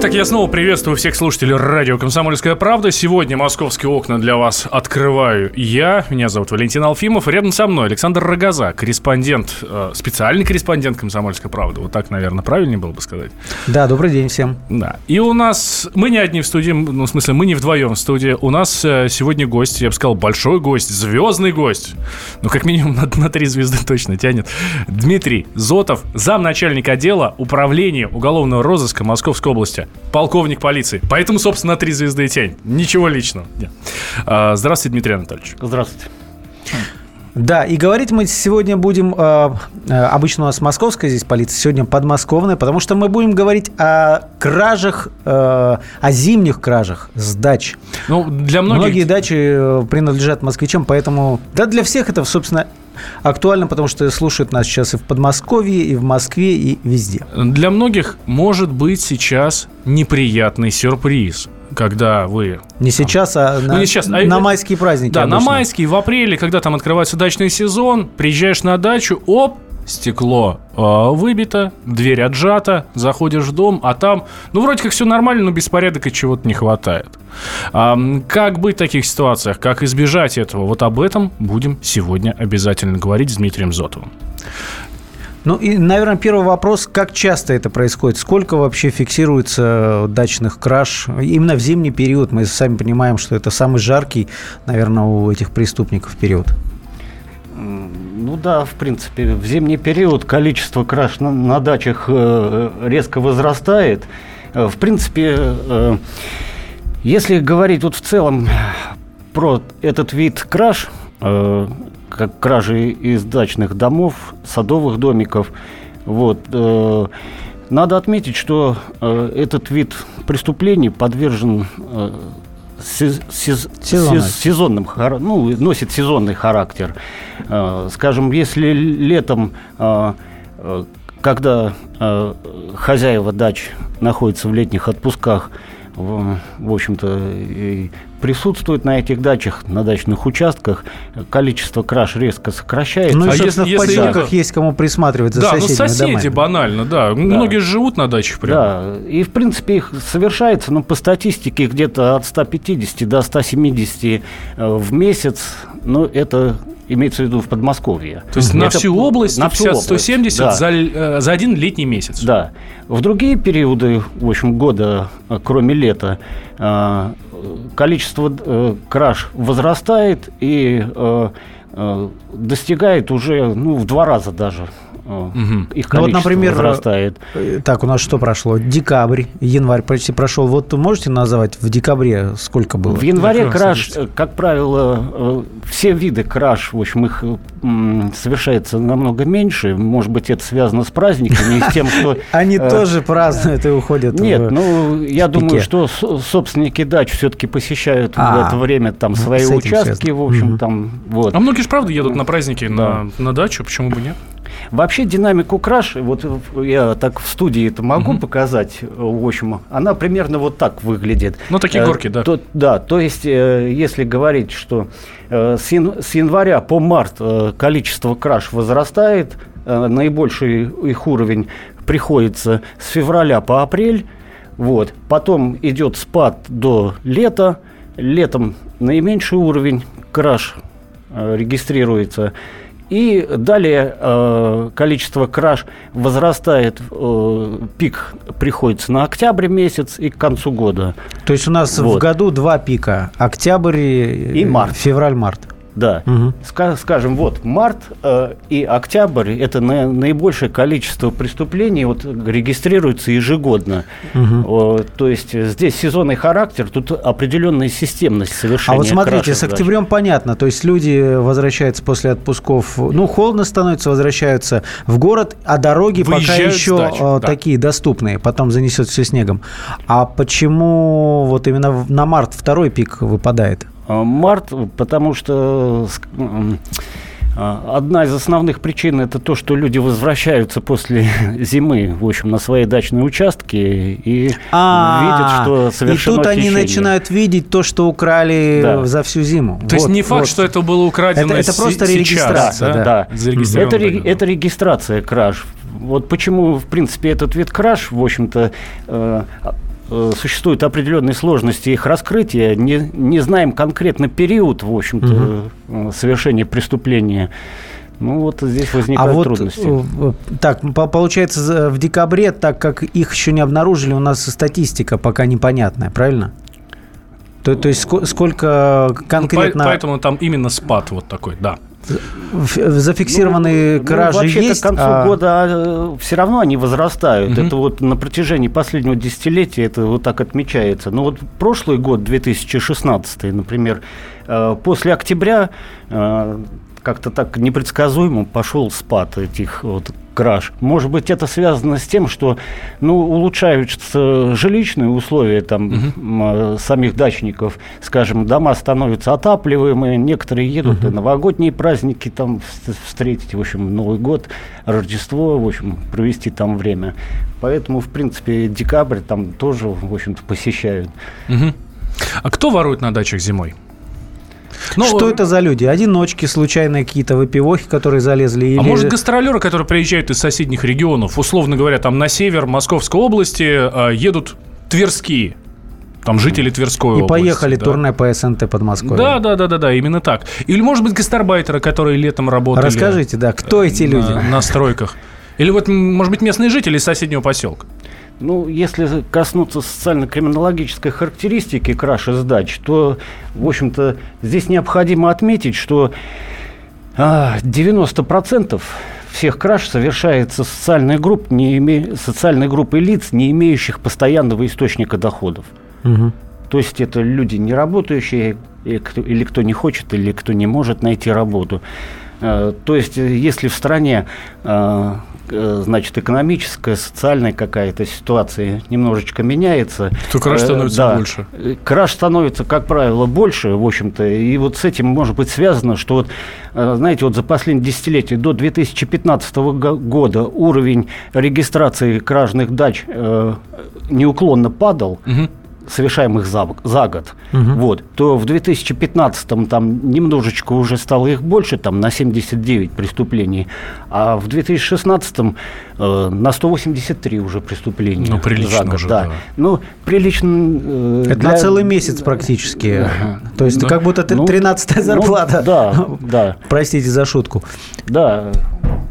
Итак, я снова приветствую всех слушателей радио «Комсомольская правда». Сегодня московские окна для вас открываю я. Меня зовут Валентин Алфимов. Рядом со мной Александр Рогоза, корреспондент, э, специальный корреспондент «Комсомольской правды». Вот так, наверное, правильнее было бы сказать. Да, добрый день всем. Да. И у нас... Мы не одни в студии, ну, в смысле, мы не вдвоем в студии. У нас э, сегодня гость, я бы сказал, большой гость, звездный гость. Ну, как минимум на, на три звезды точно тянет. Дмитрий Зотов, замначальник отдела управления уголовного розыска Московской области полковник полиции. Поэтому, собственно, три звезды и тень. Ничего личного. А, здравствуйте, Дмитрий Анатольевич. Здравствуйте. Да, и говорить мы сегодня будем, э, обычно у нас московская здесь полиция, сегодня подмосковная, потому что мы будем говорить о кражах, э, о зимних кражах с дач. Ну, для многих... Многие дачи э, принадлежат москвичам, поэтому, да, для всех это, собственно, актуально, потому что слушают нас сейчас и в Подмосковье, и в Москве, и везде. Для многих может быть сейчас неприятный сюрприз когда вы... Не сейчас, а на, ну, не сейчас, а, на майские праздники Да, обычно. на майские, в апреле, когда там открывается дачный сезон, приезжаешь на дачу, оп, стекло э, выбито, дверь отжата, заходишь в дом, а там, ну, вроде как все нормально, но беспорядок и чего-то не хватает. А, как быть в таких ситуациях, как избежать этого? Вот об этом будем сегодня обязательно говорить с Дмитрием Зотовым. Ну и, наверное, первый вопрос, как часто это происходит? Сколько вообще фиксируется дачных краж? Именно в зимний период мы сами понимаем, что это самый жаркий, наверное, у этих преступников период. Ну да, в принципе, в зимний период количество краж на, на дачах э, резко возрастает. Э, в принципе, э, если говорить вот в целом про этот вид краж, э, как кражи из дачных домов, садовых домиков, вот, э, надо отметить, что э, этот вид преступлений подвержен э, сез, сез, сез, сезонным, ну, носит сезонный характер. Скажем, если летом, когда хозяева дач находятся в летних отпусках, в общем-то, присутствуют на этих дачах, на дачных участках, количество краж резко сокращается. Ну, а если, в поселках да. есть кому присматривать за да, соседями Да, ну соседи домами. банально, да. да. Многие живут на дачах прямо. Да, и в принципе их совершается, ну, по статистике, где-то от 150 до 170 э, в месяц. Ну, это имеется в виду в Подмосковье. То есть это, на всю область на 170 да. за, э, за один летний месяц. Да. В другие периоды, в общем, года, э, кроме лета, количество э, краж возрастает и э, э, достигает уже ну, в два раза даже Угу. Их ну, вот, например, возрастает. Э, так, у нас что прошло? Декабрь, январь почти прошел. Вот можете назвать в декабре сколько было? В январе Как краж, как правило, э, все виды краж, в общем, их совершается намного меньше. Может быть, это связано с праздниками и с тем, что... Они э, тоже празднуют и уходят Нет, ну, я думаю, что собственники дач все-таки посещают в а, это время там свои участки, в общем, там, вот. А многие же, правда, едут на праздники на дачу, почему бы нет? Вообще динамику краш, вот я так в студии это могу угу. показать, в общем, она примерно вот так выглядит. Ну, такие э, горки, да. То, да, то есть, э, если говорить, что э, с, января по март количество краш возрастает, наибольший их уровень приходится с февраля по апрель, вот. Потом идет спад до лета. Летом наименьший уровень краш регистрируется. И далее э, количество краж возрастает, э, пик приходится на октябрь месяц и к концу года. То есть у нас вот. в году два пика, октябрь и март. февраль-март. Да. Угу. Скажем, вот март э, и октябрь это на, наибольшее количество преступлений вот, регистрируется ежегодно. Угу. О, то есть здесь сезонный характер, тут определенная системность совершения. А вот смотрите, с октябрем задачи. понятно. То есть люди возвращаются после отпусков, ну, холодно становится, возвращаются в город, а дороги Выезжают пока еще дачу, э, да. такие доступные, потом занесет все снегом. А почему вот именно на март второй пик выпадает? Март, потому что А, одна из основных причин это то, что люди возвращаются после зимы, в общем, на свои дачные участки и А, видят, что совершено И тут они хищение. начинают видеть то, что украли Да. за всю зиму. То есть Вот, не факт, вот. что это было украдено Это- это просто сейчас, регистрация, да? да. Зарегистрировано Это, да. это регистрация краж. Вот почему, в принципе, этот вид краж, в общем-то, э, э, существуют определенные сложности их раскрытия. Не, не знаем конкретно период, в общем-то, э, совершения преступления. Ну вот здесь А возникают вот, трудности. э, так, по- получается, в декабре, так как их еще не обнаружили, у нас статистика пока непонятная, правильно? То, то есть ско- сколько Ну, конкретно Поэтому там именно спад вот такой, да. В- зафиксированные Ну, кражи вообще-то есть? к концу а- года все равно они возрастают. Мгм. Это вот на протяжении последнего десятилетия это вот так отмечается. Но вот прошлый год, 2016, например, э, после октября э, как-то так непредсказуемо пошел спад этих вот краж. Может быть, это связано с тем, что ну, улучшаются жилищные условия там, э, самих дачников. Скажем, дома становятся отапливаемые, некоторые едут на новогодние праздники там вс- встретить, в общем, Новый год, Рождество, в общем, провести там время. Поэтому, в принципе, декабрь там тоже, в общем-то, посещают. Мгм. А кто ворует на дачах зимой? Ну, Что это за люди? Одиночки, случайные какие-то выпивохи, которые залезли? А или- может гастролеры, которые приезжают из соседних регионов, условно говоря, там на север Московской области, э, едут тверские, там жители Тверской И области. поехали да. турне по СНТ Подмосковье. Да, да, да, да, да, именно так. Или, может быть, гастарбайтеры, которые летом работали. Расскажите, да, кто эти на- люди? На стройках. Или вот, может быть, местные жители из соседнего поселка. Ну, если коснуться социально-криминологической характеристики краж и сдач, то, в общем-то, здесь необходимо отметить, что а, 90% всех краж совершается социальной групп, не име... социальной группой лиц, не имеющих постоянного источника доходов. Мгм. То есть это люди не работающие, или кто, не хочет, или кто не может найти работу. Э, То есть, э, если в стране, э, значит, экономическая, социальная какая-то ситуация немножечко меняется, То краж э, становится да, больше. э, Краж становится, как правило, больше, в общем-то, и вот с этим может быть связано, что вот, э, знаете, вот за последние десятилетия до 2015 го- года уровень регистрации кражных дач э, неуклонно падал, Мгм. Совершаемых за, за год, вот, то в 2015 там немножечко уже стало их больше, там на 79 преступлений, а в 2016 э, на 183 уже преступления Ну, прилично за год, уже, да. да. Ну, прилично... э, Это для- на целый месяц практически. То есть Да. как будто Ну, 13 ну, зарплата. да, да. Простите за шутку. Да.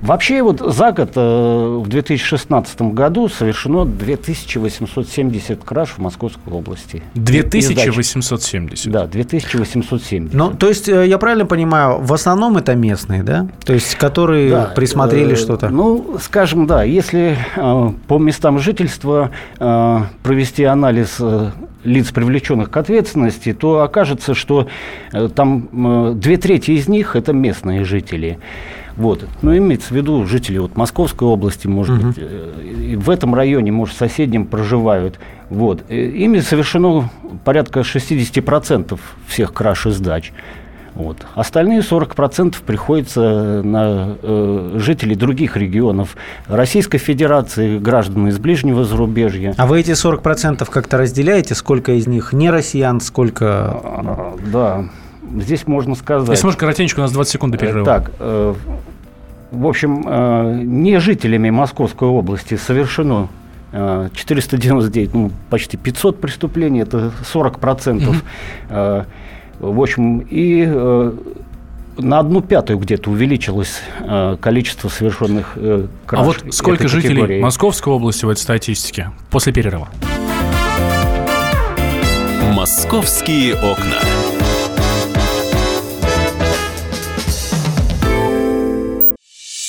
Вообще вот за год э, в 2016 году совершено 2870 краж в Московской области. И сдач. 2870. Да, 2870. Ну, то есть, э, я правильно понимаю, в основном это местные, да? То есть, которые Да, присмотрели э, что-то. Ну, скажем, да, если э, по местам жительства э, провести анализ э, лиц, привлеченных к ответственности, то окажется, что э, там э, две трети из них это местные жители. Вот. Ну, имеется в виду жители вот, Московской области, может быть, э, в этом районе, может, в соседнем проживают. Вот. Э, Ими совершено порядка 60% всех краж и сдач. Вот. Остальные 40% приходится на э, жителей других регионов Российской Федерации, граждан из ближнего зарубежья. А вы эти 40% как-то разделяете? Сколько из них не россиян, сколько... А, Да, здесь можно сказать. Если можно, коротенько, у нас 20 секунд до Э, перерыва. Так, э, в общем, э, не жителями Московской области совершено э, 499, ну, почти 500 преступлений, это 40%. Э, В общем, и на одну пятую где-то увеличилось количество совершенных краж А вот сколько этой жителей категории. Московской области в этой статистике? После перерыва. Московские окна.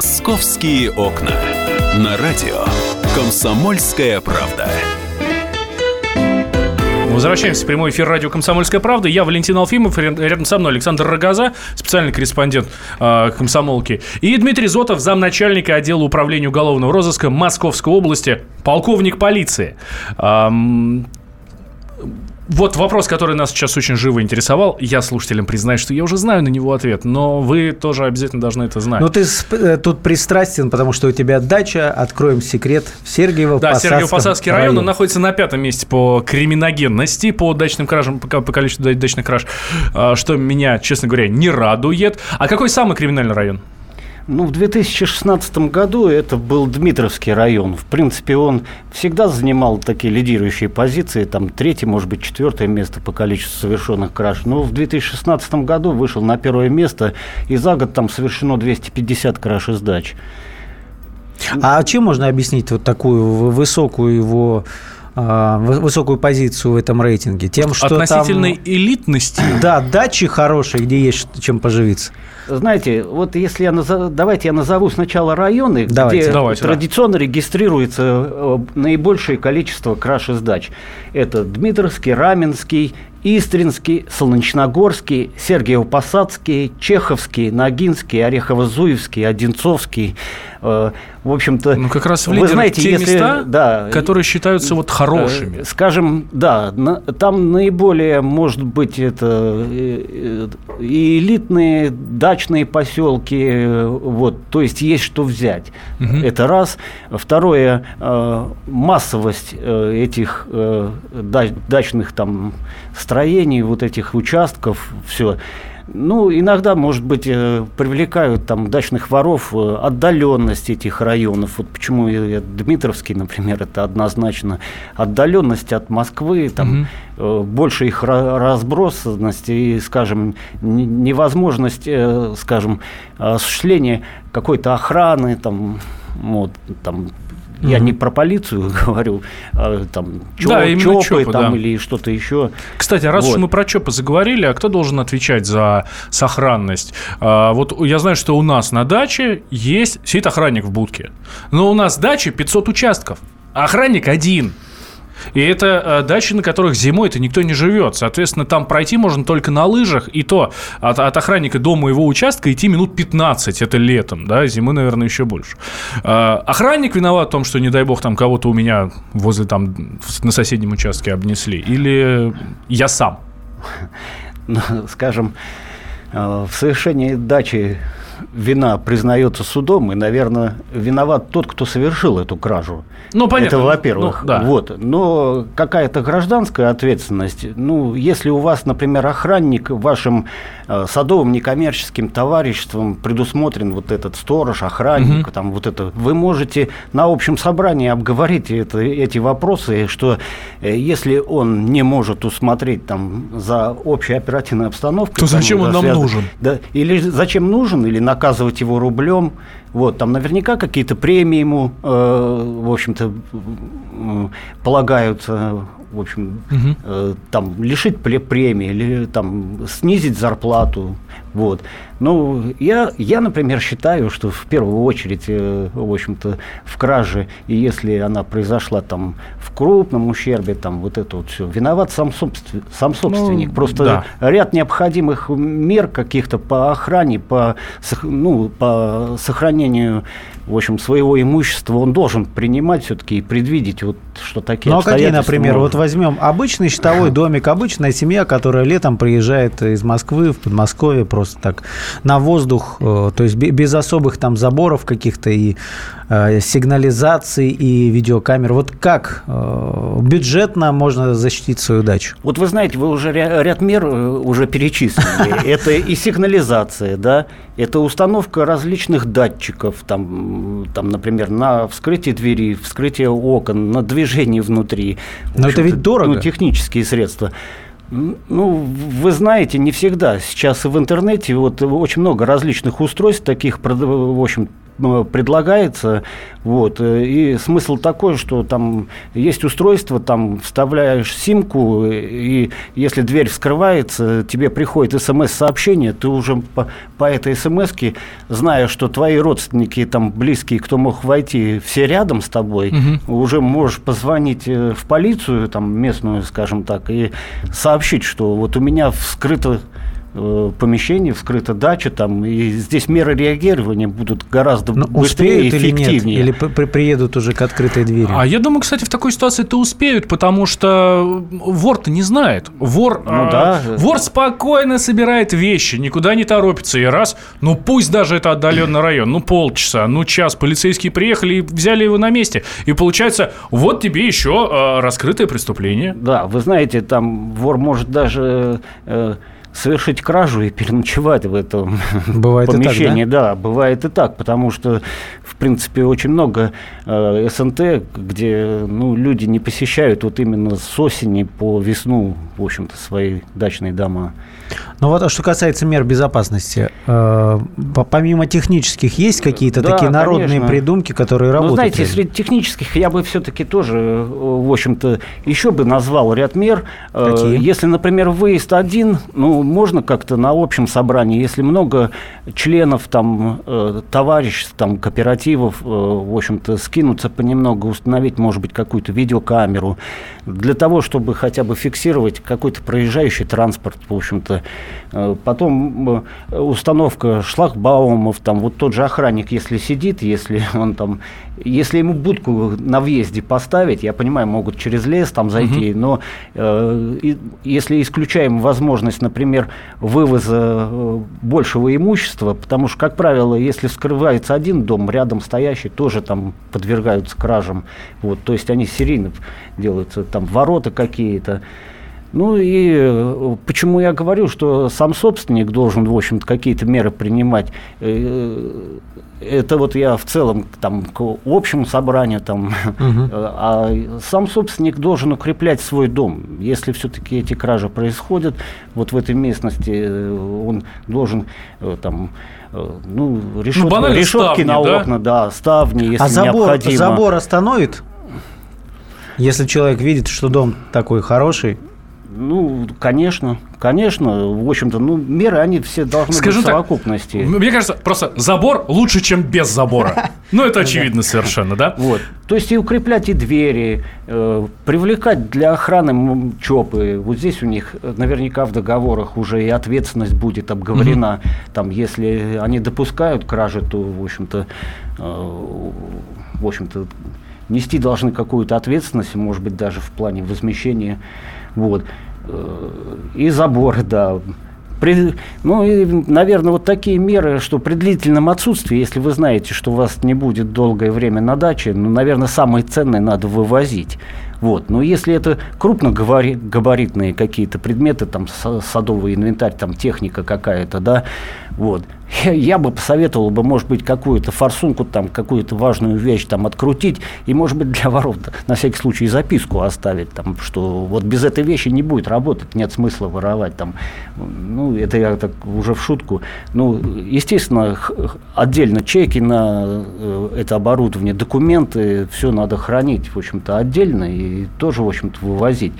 Московские окна. На радио Комсомольская правда. Возвращаемся в прямой эфир радио «Комсомольская правда». Я Валентин Алфимов, рядом со мной Александр Рогоза, специальный корреспондент э, «Комсомолки», и Дмитрий Зотов, замначальника отдела управления уголовного розыска Московской области, полковник полиции. Эм, вот вопрос, который нас сейчас очень живо интересовал. Я слушателям признаюсь, что я уже знаю на него ответ, но вы тоже обязательно должны это знать. Ну, ты э, тут пристрастен, потому что у тебя дача, откроем секрет, в Сергиево-Посадском Да, Сергиево-Посадский район, он находится на пятом месте по криминогенности, по дачным кражам, по, по количеству дачных краж, а, что меня, честно говоря, не радует. А какой самый криминальный район? Ну, в 2016 году это был Дмитровский район. В принципе, он всегда занимал такие лидирующие позиции, там третье, может быть, четвертое место по количеству совершенных краж. Но в 2016 году вышел на первое место, и за год там совершено 250 краж и сдач. А чем можно объяснить вот такую высокую его а, высокую позицию в этом рейтинге? Тем, что Относительной там, элитности? Да, дачи хорошие, где есть чем поживиться. Знаете, вот если я назову, давайте я назову сначала районы, давайте. где давайте, традиционно да. регистрируется э, наибольшее количество краж и сдач. Это Дмитровский, Раменский, Истринский, Солнечногорский, Сергиево-Посадский, Чеховский, Ногинский, Орехово-Зуевский, Одинцовский. Э, в общем-то, ну как раз в вы знаете, те если, места, да, которые считаются вот хорошими. Э, скажем, да, на, там наиболее, может быть, это и элитные дачные поселки, вот, то есть есть что взять. Угу. Это раз. Второе, массовость этих дачных там строений вот этих участков, все. Ну, иногда, может быть, э, привлекают там дачных воров э, отдаленность этих районов. Вот почему я, Дмитровский, например, это однозначно отдаленность от Москвы, там угу. больше их разбросанность и, скажем, невозможность, скажем, осуществления какой-то охраны, там, вот, там я не про полицию говорю, а там чоп, да, чопы, чопы там, да. или что-то еще. Кстати, раз вот. уж мы про ЧОПы заговорили, а кто должен отвечать за сохранность? А, вот я знаю, что у нас на даче есть сидит охранник в будке, но у нас дача 500 участков, а охранник один – и это э, дачи, на которых зимой-то никто не живет. Соответственно, там пройти можно только на лыжах. И то от, от охранника до моего участка идти минут 15. Это летом, да, зимы, наверное, еще больше. Э, охранник виноват в том, что, не дай бог, там кого-то у меня возле там на соседнем участке обнесли. Или я сам? Ну, скажем, э, в совершении дачи вина признается судом, и, наверное, виноват тот, кто совершил эту кражу. Ну, понятно. Это, во-первых. Ну, да. Вот. Но какая-то гражданская ответственность. Ну, если у вас, например, охранник вашим э, садовым некоммерческим товариществом предусмотрен вот этот сторож, охранник, угу. там вот это, вы можете на общем собрании обговорить это, эти вопросы, что э, если он не может усмотреть там за общей оперативной обстановкой, то зачем он нам связан, нужен? Да, или зачем нужен, или наказывать его рублем. Вот, там наверняка какие-то премии ему, э, в общем-то, полагаются в общем, угу. э, там лишить премии или там снизить зарплату, вот. Ну, я, я, например, считаю, что в первую очередь, э, в общем-то, в краже, и если она произошла там в крупном ущербе, там вот это вот все, виноват сам, собствен, сам собственник. Ну, Просто да. ряд необходимых мер каких-то по охране, по, ну, по сохранению в общем, своего имущества он должен принимать все-таки и предвидеть, вот, что такие Ну, а какие, например, могут... вот возьмем обычный щитовой домик, обычная семья, которая летом приезжает из Москвы в Подмосковье просто так на воздух, э, то есть без особых там заборов каких-то и э, сигнализации и видеокамер. Вот как э, бюджетно можно защитить свою дачу? Вот вы знаете, вы уже ряд мер уже перечислили. Это и сигнализация, да, это установка различных датчиков, там, там, например, на вскрытие двери, вскрытие окон, на движение внутри. Но это ведь дорого. Ну, технические средства. Ну, вы знаете, не всегда. Сейчас в интернете вот очень много различных устройств, таких, в общем, э, предлагается. Вот. э, И смысл такой, что там есть устройство, там вставляешь симку, и если дверь вскрывается, тебе приходит смс-сообщение, ты уже по, по этой смс зная, что твои родственники, там, близкие, кто мог войти, все рядом с тобой, уже можешь позвонить э, в полицию, там, местную, скажем так, и сообщить, что вот у меня вскрыто э, помещение, вскрыта дача, там, и здесь меры реагирования будут гораздо Ну, быстрее и успеют или нет? эффективнее. Или при- при- приедут уже к открытой двери? А я думаю, кстати, в такой ситуации-то успеют, потому что вор-то не знает. Вор, Ну а, да. вор спокойно собирает вещи, никуда не торопится. И раз, ну пусть даже это отдаленный район, ну полчаса, ну час, полицейские приехали и взяли его на месте. И получается, вот тебе еще а, раскрытое преступление. Да, вы знаете, там вор может даже э, совершить кражу и переночевать в этом Бывает и так, помещении. да? бывает и так, потому что, в принципе, очень много э, СНТ, где ну, люди не посещают вот именно с осени по весну, в общем-то, свои дачные дома. Ну вот, а что касается мер безопасности, э, по- помимо технических, есть какие-то Да, такие народные конечно. придумки, которые Ну, работают? знаете, среди технических я бы все-таки тоже, э, в общем-то, еще бы назвал ряд мер. Э, Какие? Если, например, выезд один, ну, можно как-то на общем собрании, если много членов, там, э, товариществ, там, кооперативов, э, в общем-то, скинуться понемногу, установить, может быть, какую-то видеокамеру, для того, чтобы хотя бы фиксировать какой-то проезжающий транспорт, в общем-то. Э, Потом э, установка шлагбаумов, там вот тот же охранник, если сидит, если он там, если ему будку на въезде поставить, я понимаю, могут через лес там зайти, но э, и- если исключаем возможность, например, вывоза э, большего имущества, потому что, как правило, если вскрывается один дом, рядом стоящий тоже там подвергаются кражам, вот, то есть они серийно делаются, там ворота какие-то, ну и э, почему я говорю, что сам собственник должен, в общем-то, какие-то меры принимать. Э, Это вот я в целом там, к общему собранию, там, э, а сам собственник должен укреплять свой дом. Если все-таки эти кражи происходят, вот в этой местности э, он должен э, там, э, ну, решетки, банально решетки ставни, на да? окна, да, ставни, если а забор, необходимо. забор остановит? Если человек видит, что дом такой хороший, Ну, конечно, конечно. В общем-то, ну, меры, они все должны Скажем быть в так, совокупности. Мне кажется, просто забор лучше, чем без забора. Ну, это очевидно совершенно, да? Вот. То есть и укреплять и двери, э, привлекать для охраны ЧОПы. Вот здесь у них э, наверняка в договорах уже и ответственность будет обговорена. Там, если они допускают кражи, то, в общем-то, э, в общем-то, нести должны какую-то ответственность, может быть, даже в плане возмещения. Вот. Э, И заборы, да. При- ну и, наверное, вот такие меры, что при длительном отсутствии, если вы знаете, что у вас не будет долгое время на даче, ну, наверное, самые ценные надо вывозить. Вот. Но если это крупногабаритные какие-то предметы, там са- садовый инвентарь, там техника какая-то, да, вот, я, бы посоветовал бы, может быть, какую-то форсунку, там, какую-то важную вещь там открутить, и, может быть, для воров на всякий случай записку оставить, там, что вот без этой вещи не будет работать, нет смысла воровать, там, ну, это я так уже в шутку. Ну, естественно, отдельно чеки на э, это оборудование, документы, все надо хранить, в общем-то, отдельно и тоже, в общем-то, вывозить.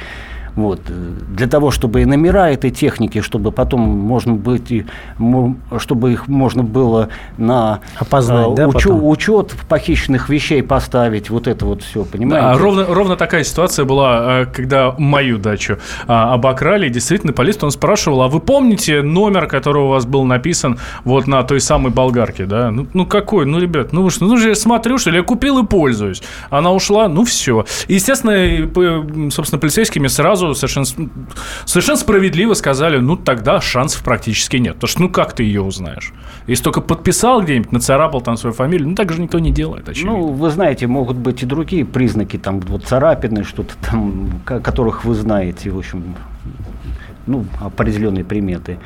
Вот. Для того, чтобы и номера этой техники, чтобы потом можно быть, чтобы их можно было на Опознать, э, да, потом? учет похищенных вещей поставить, вот это вот все, понимаете? Да, ровно, ровно такая ситуация была, э, когда мою дачу а, обокрали. И Действительно, полиция он спрашивал, а вы помните номер, который у вас был написан вот на той самой болгарке, да? Ну, ну какой? Ну, ребят, ну что, ну же я смотрю, что ли, я купил и пользуюсь. Она ушла, ну все. Естественно, собственно, полицейскими сразу совершенно, с- совершенно справедливо сказали, ну тогда шансов практически нет. Потому что ну как ты ее узнаешь? Если только подписал где-нибудь, нацарапал там свою фамилию, ну так же никто не делает, очевидно. Ну, вы знаете, могут быть и другие признаки, там вот царапины, что-то там, ко- которых вы знаете, в общем, ну, определенные приметы.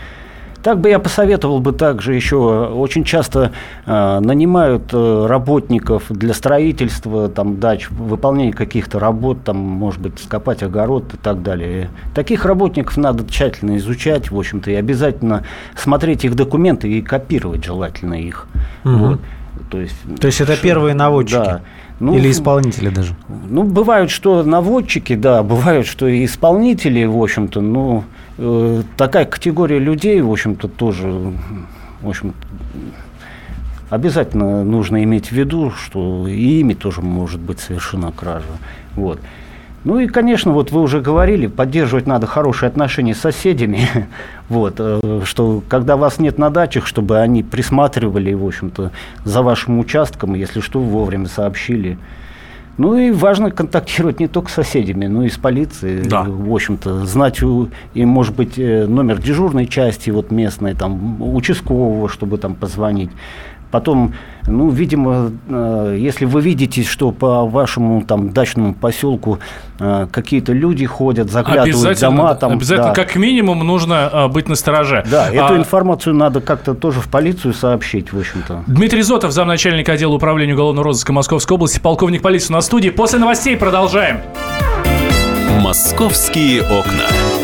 Так бы я посоветовал бы также еще, очень часто э, нанимают э, работников для строительства там, дач, выполнения каких-то работ, там, может быть, скопать огород и так далее. Таких работников надо тщательно изучать, в общем-то, и обязательно смотреть их документы и копировать желательно их. Мгм. Вот. То есть, То есть это первые наводчики? Да. Ну, Или исполнители даже? Ну, бывают, что наводчики, да, бывают, что и исполнители, в общем-то, ну, э, такая категория людей, в общем-то, тоже, в общем обязательно нужно иметь в виду, что и ими тоже может быть совершена кража. Вот. Ну и, конечно, вот вы уже говорили, поддерживать надо хорошие отношения с соседями. вот, э, что когда вас нет на дачах, чтобы они присматривали, в общем-то, за вашим участком, если что, вовремя сообщили. Ну и важно контактировать не только с соседями, но и с полицией. Да. В общем-то, знать у, и, может быть, э, номер дежурной части вот местной, там, участкового, чтобы там позвонить. Потом, ну, видимо, э, если вы видите, что по вашему там дачному поселку э, какие-то люди ходят, заглядывают дома, там, обязательно да. как минимум нужно а, быть на стороже. Да, эту А, информацию надо как-то тоже в полицию сообщить, в общем-то. Дмитрий Зотов, замначальника отдела управления уголовного розыска Московской области, полковник полиции на студии. После новостей продолжаем. «Московские окна».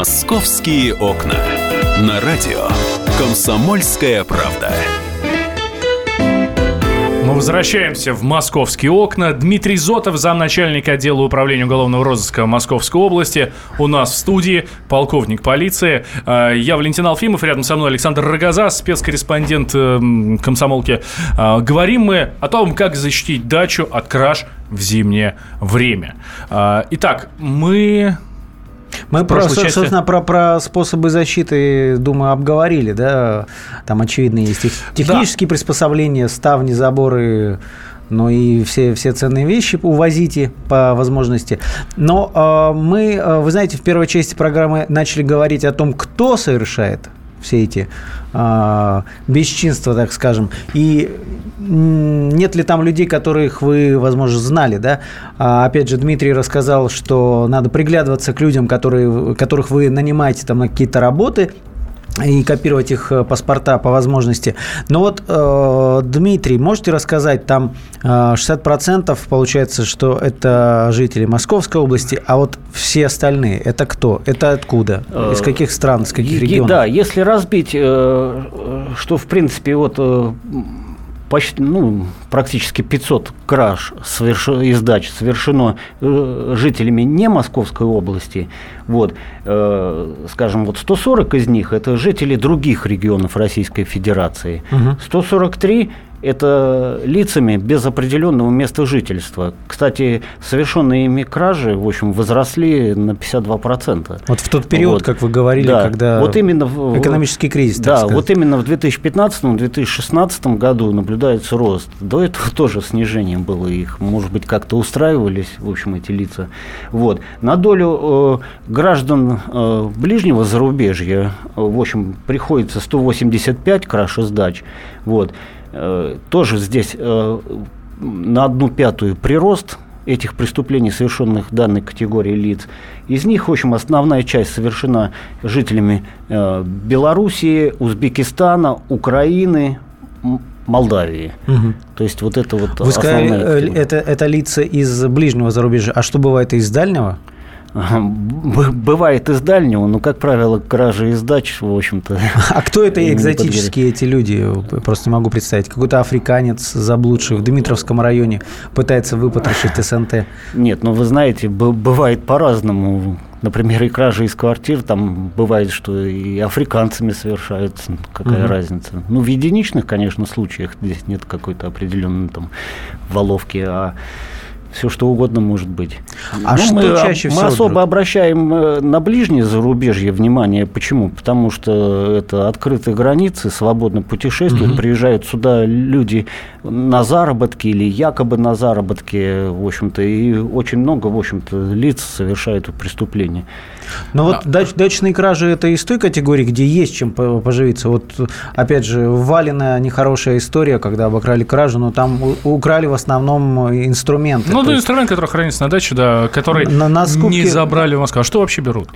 Московские окна. На радио «Комсомольская правда». Мы возвращаемся в московские окна. Дмитрий Зотов, замначальника отдела управления уголовного розыска Московской области. У нас в студии полковник полиции. А, Я Валентин Алфимов, рядом со мной Александр Рогоза, спецкорреспондент эм, комсомолки. А, Говорим мы о том, как защитить дачу от краж в зимнее время. А, Итак, мы Мы, про, части- собственно, про, про способы защиты, думаю, обговорили, да? Там, очевидно, есть тех- технические приспособления, ставни, заборы, ну и все, все ценные вещи увозите по возможности. Но э, мы, э, вы знаете, в первой части программы начали говорить о том, кто совершает все эти э, бесчинства, так скажем, и нет ли там людей, которых вы, возможно, знали, да? А, опять же, Дмитрий рассказал, что надо приглядываться к людям, которые, которых вы нанимаете там на какие-то работы, и копировать их э, паспорта по возможности. Но вот, э, Дмитрий, можете рассказать, там э, 60% получается, что это жители Московской области, а вот все остальные, это кто? Это откуда? Из Э, каких стран, из каких регионов? Да, если разбить, э, э, что в принципе вот э, почти, ну, практически 500 краж соверш- из дач совершено э, жителями не Московской области, вот, э, скажем, вот 140 из них это жители других регионов Российской Федерации, Мгм. 143 это лицами без определенного места жительства. Кстати, совершенные ими кражи, в общем, возросли на 52%. Вот в тот период, Вот. как вы говорили, Да, когда вот именно в- экономический кризис, Да, сказать. вот именно в 2015-2016 году наблюдается рост. До этого тоже снижение было их, может быть, как-то устраивались, в общем, эти лица. Вот. На долю э, граждан э, ближнего зарубежья, э, в общем, приходится 185 краж и сдач. Вот. Э, тоже здесь э, на одну пятую прирост этих преступлений, совершенных данной категории лиц. Из них, в общем, основная часть совершена жителями э, Белоруссии, Узбекистана, Украины, Молдавии. Мгм. То есть вот это вот Вы сказали, это, это лица из ближнего зарубежья. А что бывает из дальнего? Бывает из дальнего, но, как правило, кражи из дач, в общем-то. А кто это экзотические эти люди? Просто не могу представить. Какой-то африканец, заблудший в Дмитровском районе, пытается выпотрошить СНТ. Нет, ну вы знаете, бывает по-разному. Например, и кражи из квартир, там бывает, что и африканцами совершаются. Какая Мгм. разница? Ну, в единичных, конечно, случаях здесь нет какой-то определенной там воловки, а все что угодно может быть. А что мы, чаще мы всего особо берут? обращаем э, на ближнее зарубежье внимание. Почему? Потому что это открытые границы, свободно путешествуют, приезжают сюда люди на заработки или якобы на заработки, в общем-то, и очень много, в общем-то, лиц совершают преступления. Ну вот дач- дачные кражи это из той категории, где есть чем по- поживиться. Вот опять же, Валина нехорошая история, когда обокрали кражу, но там у- украли в основном инструменты. Ну, То да, есть инструмент, который хранится на даче, да, который На- на скупке- не забрали в Москву. А что вообще берут?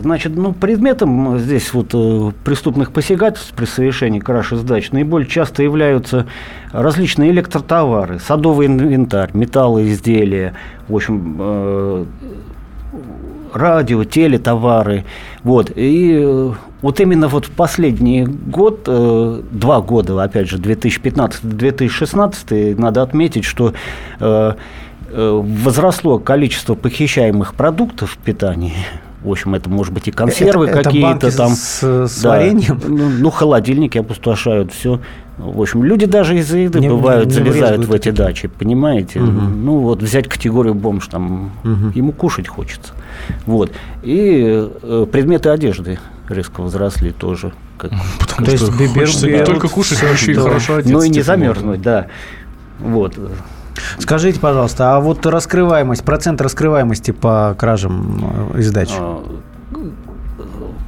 Значит, ну, предметом здесь вот э, преступных посягательств при совершении краж и сдач наиболее часто являются различные электротовары, садовый инвентарь, металлоизделия, в общем, э, радио, телетовары. Вот. И э, вот именно вот в последний год, э, два года, опять же, 2015-2016, надо отметить, что э, возросло количество похищаемых продуктов питания. В общем, это может быть и консервы Это- это какие-то банки там. с- с Да. вареньем? Ну, ну, холодильники опустошают все. В общем, люди даже из-за еды Не- бывают не залезают брезгуют в эти дачи, понимаете? Ну, вот взять категорию бомж, там, ему кушать хочется. Вот. И э, предметы одежды резко возросли тоже. Как, Потому То есть что бе- хочется не только кушать, но еще и хорошо одеться. ну и не замерзнуть, да. Вот. Скажите, пожалуйста, а вот раскрываемость, процент раскрываемости по кражам э, из дач? А,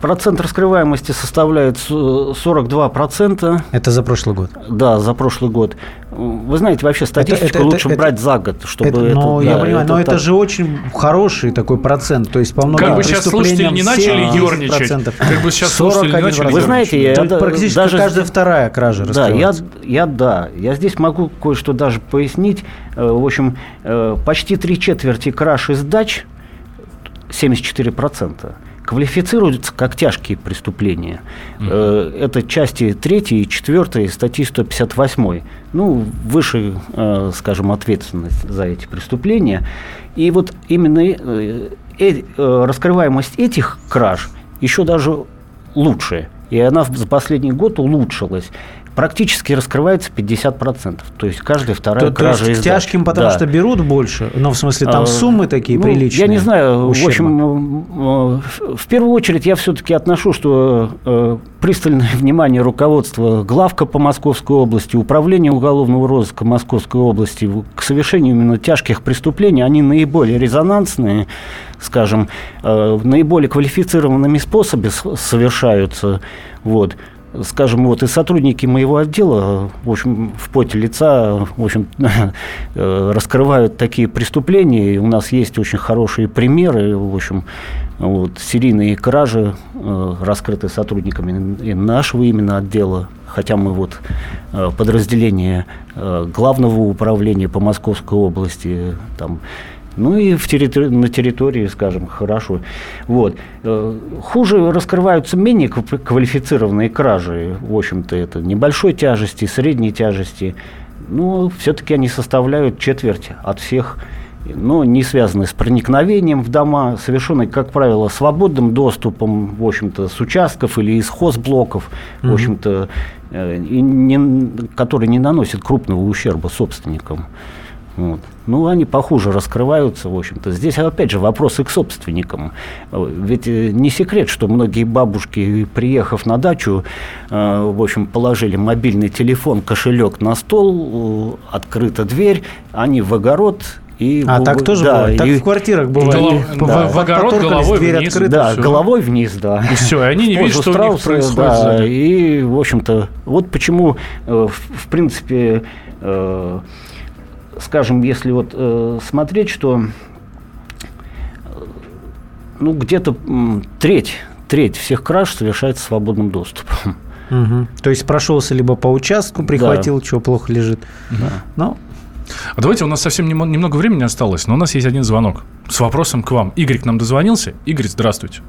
Процент раскрываемости составляет с- 42%. Это за прошлый год. Да, за прошлый год. Вы знаете, вообще статистику это- лучше это- брать за год, чтобы Это- это... ну, я да, понимаю, но это так. же очень хороший такой процент. То есть по многим Как бы сейчас слушатели не начали преступлениям ерничать. 70%. Как бы сейчас слушатели не 41%. начали Вы знаете, я да- практически даже- каждая вторая кража Да, я, я да. Я здесь могу кое-что даже пояснить. Э, В общем, э, почти три четверти краж и сдач, 74%, квалифицируются как тяжкие преступления. Э, Это части 3 и 4 статьи 158. Ну, выше, э, скажем, ответственность за эти преступления. И вот именно э, раскрываемость этих краж еще даже лучше. И она за последний год улучшилась. Практически раскрывается 50%. То есть каждая вторая То, то кража есть из к тяжким, потому Да. что берут больше, но в смысле там А, суммы такие ну, приличные. Я не знаю, в ущерба. общем, э, в- в первую очередь я все-таки отношу, что э, пристальное внимание руководства главка по Московской области, управления уголовного розыска Московской области к совершению именно тяжких преступлений, они наиболее резонансные, скажем, э, наиболее квалифицированными способами совершаются. Вот скажем, вот и сотрудники моего отдела, в общем, в поте лица, в общем, э, раскрывают такие преступления. И у нас есть очень хорошие примеры, в общем, вот, серийные кражи, э, раскрыты сотрудниками и нашего именно отдела, хотя мы вот э, подразделение э, главного управления по Московской области, там, ну и в территори- на территории, скажем, хорошо. Вот. Э, Хуже раскрываются менее кв- квалифицированные кражи. В общем-то, это небольшой тяжести, средней тяжести. Но все-таки они составляют четверть от всех но не связаны с проникновением в дома, совершенные, как правило, свободным доступом, в общем-то, с участков или из хозблоков, в общем-то, э, не, которые не наносят крупного ущерба собственникам. Вот. Ну, они похуже раскрываются, в общем-то. Здесь, опять же, вопросы к собственникам. Ведь э, не секрет, что многие бабушки, приехав на дачу, э, в общем, положили мобильный телефон, кошелек на стол, э, открыта дверь, они в огород и... А в- так тоже да, бывает. Так и- в квартирах бывает. голов- да. в огород головой дверь вниз. открыта, да, всё. головой вниз, да. И все, и они не видят, что у них происходит да, и, в общем-то, вот почему, э, в, в принципе, э, скажем, если вот э, смотреть, что э, ну, где-то треть, треть всех краж совершается свободным доступом. Мгм. То есть прошелся либо по участку, прихватил, чего плохо лежит. Ну, А давайте, у нас совсем немного времени осталось, но у нас есть один звонок с вопросом к вам. Игорь к нам дозвонился. Игорь, здравствуйте.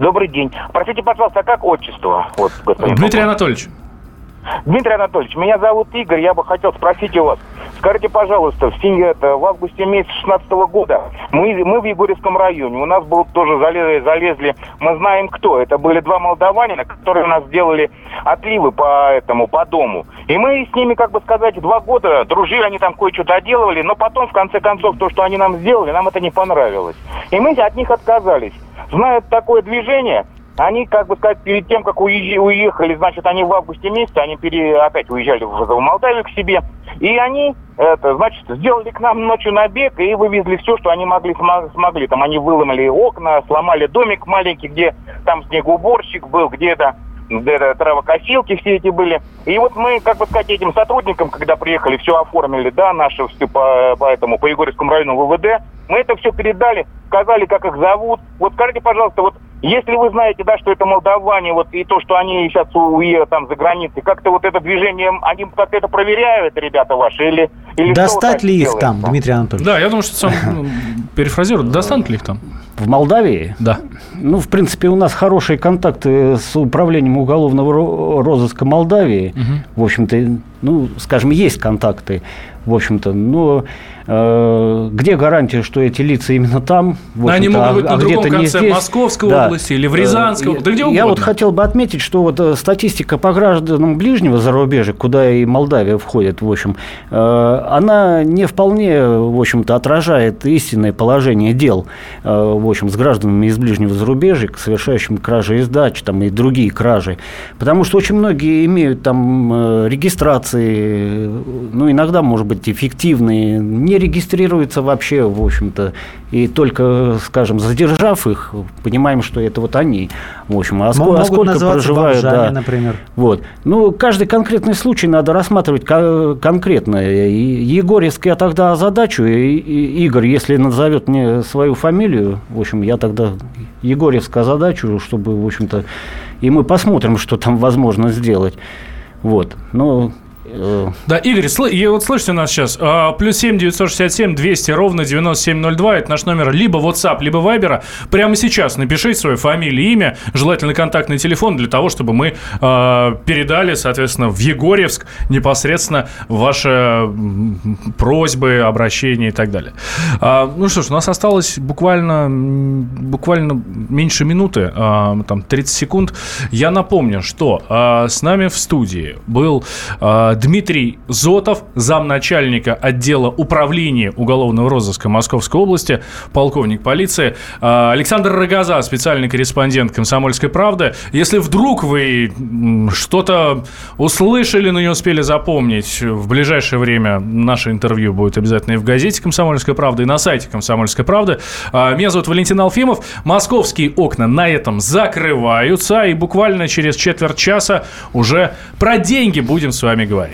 Добрый день. Простите, пожалуйста, а как отчество? Вот, господин Дмитрий? Анатольевич. Дмитрий Анатольевич, меня зовут Игорь, я бы хотел спросить у вас. Скажите, пожалуйста, в, это, в августе месяце 16 года мы, мы в Егорьевском районе, у нас был тоже залезли, залезли, мы знаем кто, это были два молдаванина, которые у нас сделали отливы по этому, по дому. И мы с ними, как бы сказать, два года дружили, они там кое-что доделывали, но потом, в конце концов, то, что они нам сделали, нам это не понравилось. И мы от них отказались. Знают такое движение, они, как бы сказать, перед тем, как уехали, значит, они в августе месяце, они пере, опять уезжали в, Молдавию к себе, и они, это, значит, сделали к нам ночью набег и вывезли все, что они могли, смогли. Там они выломали окна, сломали домик маленький, где там снегоуборщик был, где-то где травокосилки все эти были. И вот мы, как бы сказать, этим сотрудникам, когда приехали, все оформили, да, наши все по, по этому, по Егорьевскому району ВВД, мы это все передали, сказали, как их зовут. Вот скажите, пожалуйста, вот если вы знаете, да, что это молдаване, вот и то, что они сейчас уедут там за границей, как-то вот это движение, они как-то это проверяют, ребята ваши, или... или Достать ли их там, Дмитрий Анатольевич? Да, я думаю, что сам ну, перефразирую, достанут ли их там? В Молдавии? Да. Ну, в принципе, у нас хорошие контакты с управлением уголовного розыска Молдавии. Угу. В общем-то, ну, скажем, есть контакты в общем-то. Но э, где гарантия, что эти лица именно там? В Они могут быть а, на другом конце здесь? Московской да. области или в Рязанской, э, да где угодно. Я вот хотел бы отметить, что вот э, статистика по гражданам ближнего зарубежья, куда и Молдавия входит, в общем, э, она не вполне, в общем-то, отражает истинное положение дел, э, в общем, с гражданами из ближнего зарубежья, совершающими кражи и сдачи, там, и другие кражи. Потому что очень многие имеют там э, регистрации, ну, иногда, может быть, эффективные, не регистрируются вообще, в общем-то, и только, скажем, задержав их, понимаем, что это вот они, в общем, а, сколько, а сколько проживают, бомжами, да, например. Вот. Ну, каждый конкретный случай надо рассматривать конкретно. И Егорьевский я тогда задачу, и Игорь, если назовет мне свою фамилию, в общем, я тогда Егорьевская задачу, чтобы, в общем-то, и мы посмотрим, что там возможно сделать. Вот. Но да, Игорь, и вот слышите нас сейчас, а, плюс 7 967 200 ровно 9702, это наш номер либо WhatsApp, либо Viber. Прямо сейчас напишите свою фамилию, имя, желательно контактный телефон для того, чтобы мы а, передали, соответственно, в Егорьевск непосредственно ваши просьбы, обращения и так далее. А, ну что ж, у нас осталось буквально, буквально меньше минуты, там 30 секунд. Я напомню, что с нами в студии был Дмитрий Зотов, замначальника отдела управления уголовного розыска Московской области, полковник полиции. А, Александр Рогоза, специальный корреспондент «Комсомольской правды». Если вдруг вы что-то услышали, но не успели запомнить, в ближайшее время наше интервью будет обязательно и в газете «Комсомольская правда», и на сайте «Комсомольской правды». А, меня зовут Валентин Алфимов. Московские окна на этом закрываются, и буквально через четверть часа уже про деньги будем с вами говорить